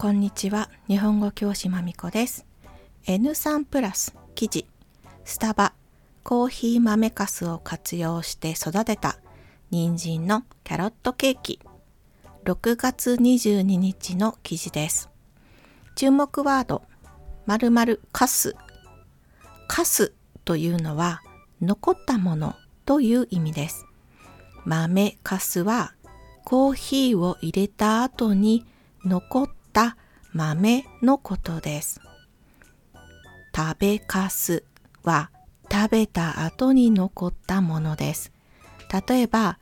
こんにちは。日本語教師まみこです。N3 プラス記事。スタバコーヒー豆かすを活用して育てた人参のキャロットケーキ。6月22日の記事です。注目ワード。〇〇かす。かすというのは残ったものという意味です。豆かすはコーヒーを入れた後に残った豆のことです。食べかすは食べた後に残ったものです。例えば、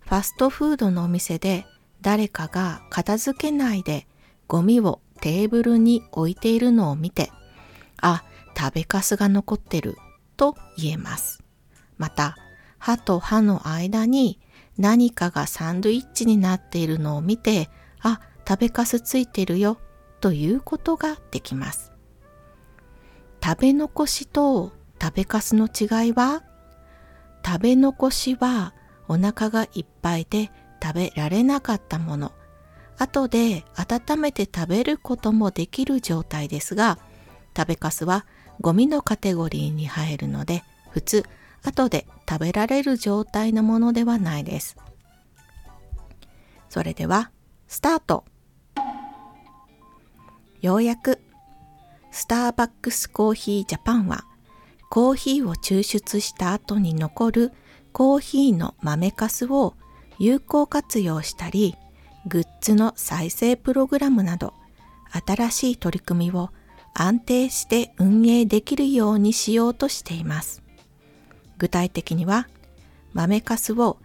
ファストフードのお店で誰かが片付けないでゴミをテーブルに置いているのを見て、あ、食べかすが残ってると言えます。また、歯と歯の間に何かがサンドイッチになっているのを見て、あ、食べかすついてるよということができます。食べ残しと食べかすの違いは食べ残しはお腹がいっぱいで食べられなかったもの。後で温めて食べることもできる状態ですが、食べかすはゴミのカテゴリーに入るので、普通後で食べられる状態のものではないです。それでは、スタートようやく、スターバックスコーヒージャパンは、コーヒーを抽出した後に残るコーヒーの豆かすを有効活用したり、グッズの再生プログラムなど、新しい取り組みを安定して運営できるようにしようとしています。具体的には豆かすを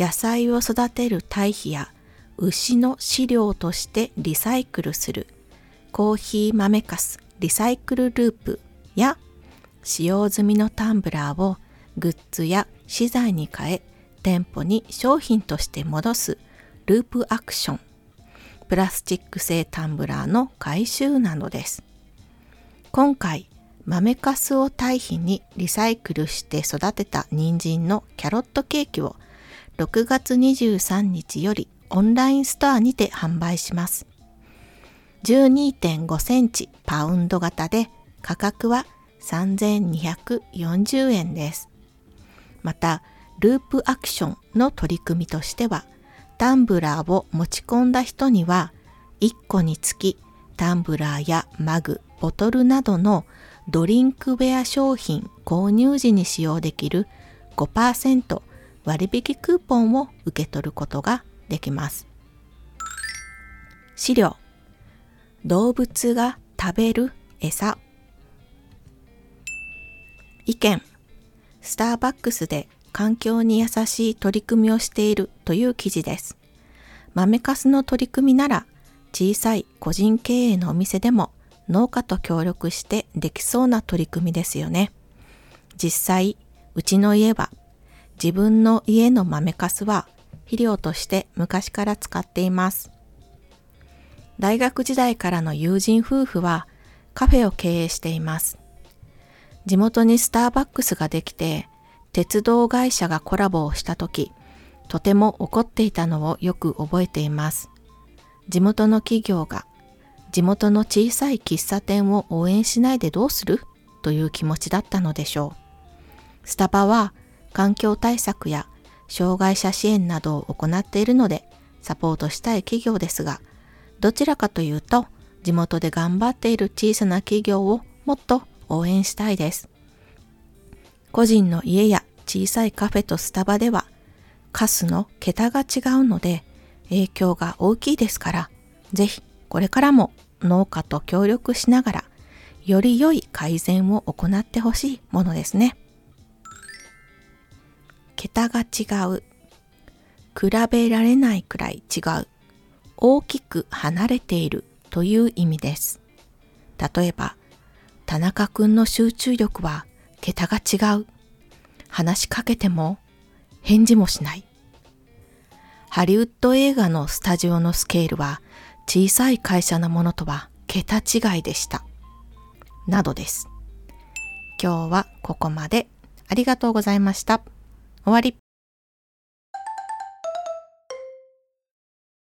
野菜を育てる堆肥や牛の飼料としてリサイクルするコーヒー豆かすリサイクルループや使用済みのタンブラーをグッズや資材に変え店舗に商品として戻すループアクションプラスチック製タンブラーの回収などです今回豆かすを堆肥にリサイクルして育てた人参のキャロットケーキを6月23日よりオンラインストアにて販売します。12.5センチパウンド型で価格は3240円です。また、ループアクションの取り組みとしては、タンブラーを持ち込んだ人には1個につきタンブラーやマグ、ボトルなどのドリンクウェア商品購入時に使用できる5%割引クーポンを受け取ることができます。資料動物が食べる餌意見スターバックスで環境に優しい取り組みをしているという記事です。豆かすの取り組みなら小さい個人経営のお店でも農家と協力してできそうな取り組みですよね。実際、うちの家は自分の家の豆かすは肥料として昔から使っています。大学時代からの友人夫婦はカフェを経営しています。地元にスターバックスができて鉄道会社がコラボをした時、とても怒っていたのをよく覚えています。地元の企業が地元の小さい喫茶店を応援しないでどうする？という気持ちだったのでしょう。スタバは環境対策や障害者支援などを行っているのでサポートしたい企業ですが、どちらかというと地元で頑張っている小さな企業をもっと応援したいです。個人の家や小さいカフェとスタバではカスの桁が違うので影響が大きいですから、ぜひこれからも農家と協力しながら、より良い改善を行ってほしいものですね。桁が違う。比べられないくらい違う。大きく離れているという意味です。例えば、田中くんの集中力は桁が違う。話しかけても返事もしない。ハリウッド映画のスタジオのスケールは小さい会社のものとは桁違いでした。などです。今日はここまでありがとうございました。終わり。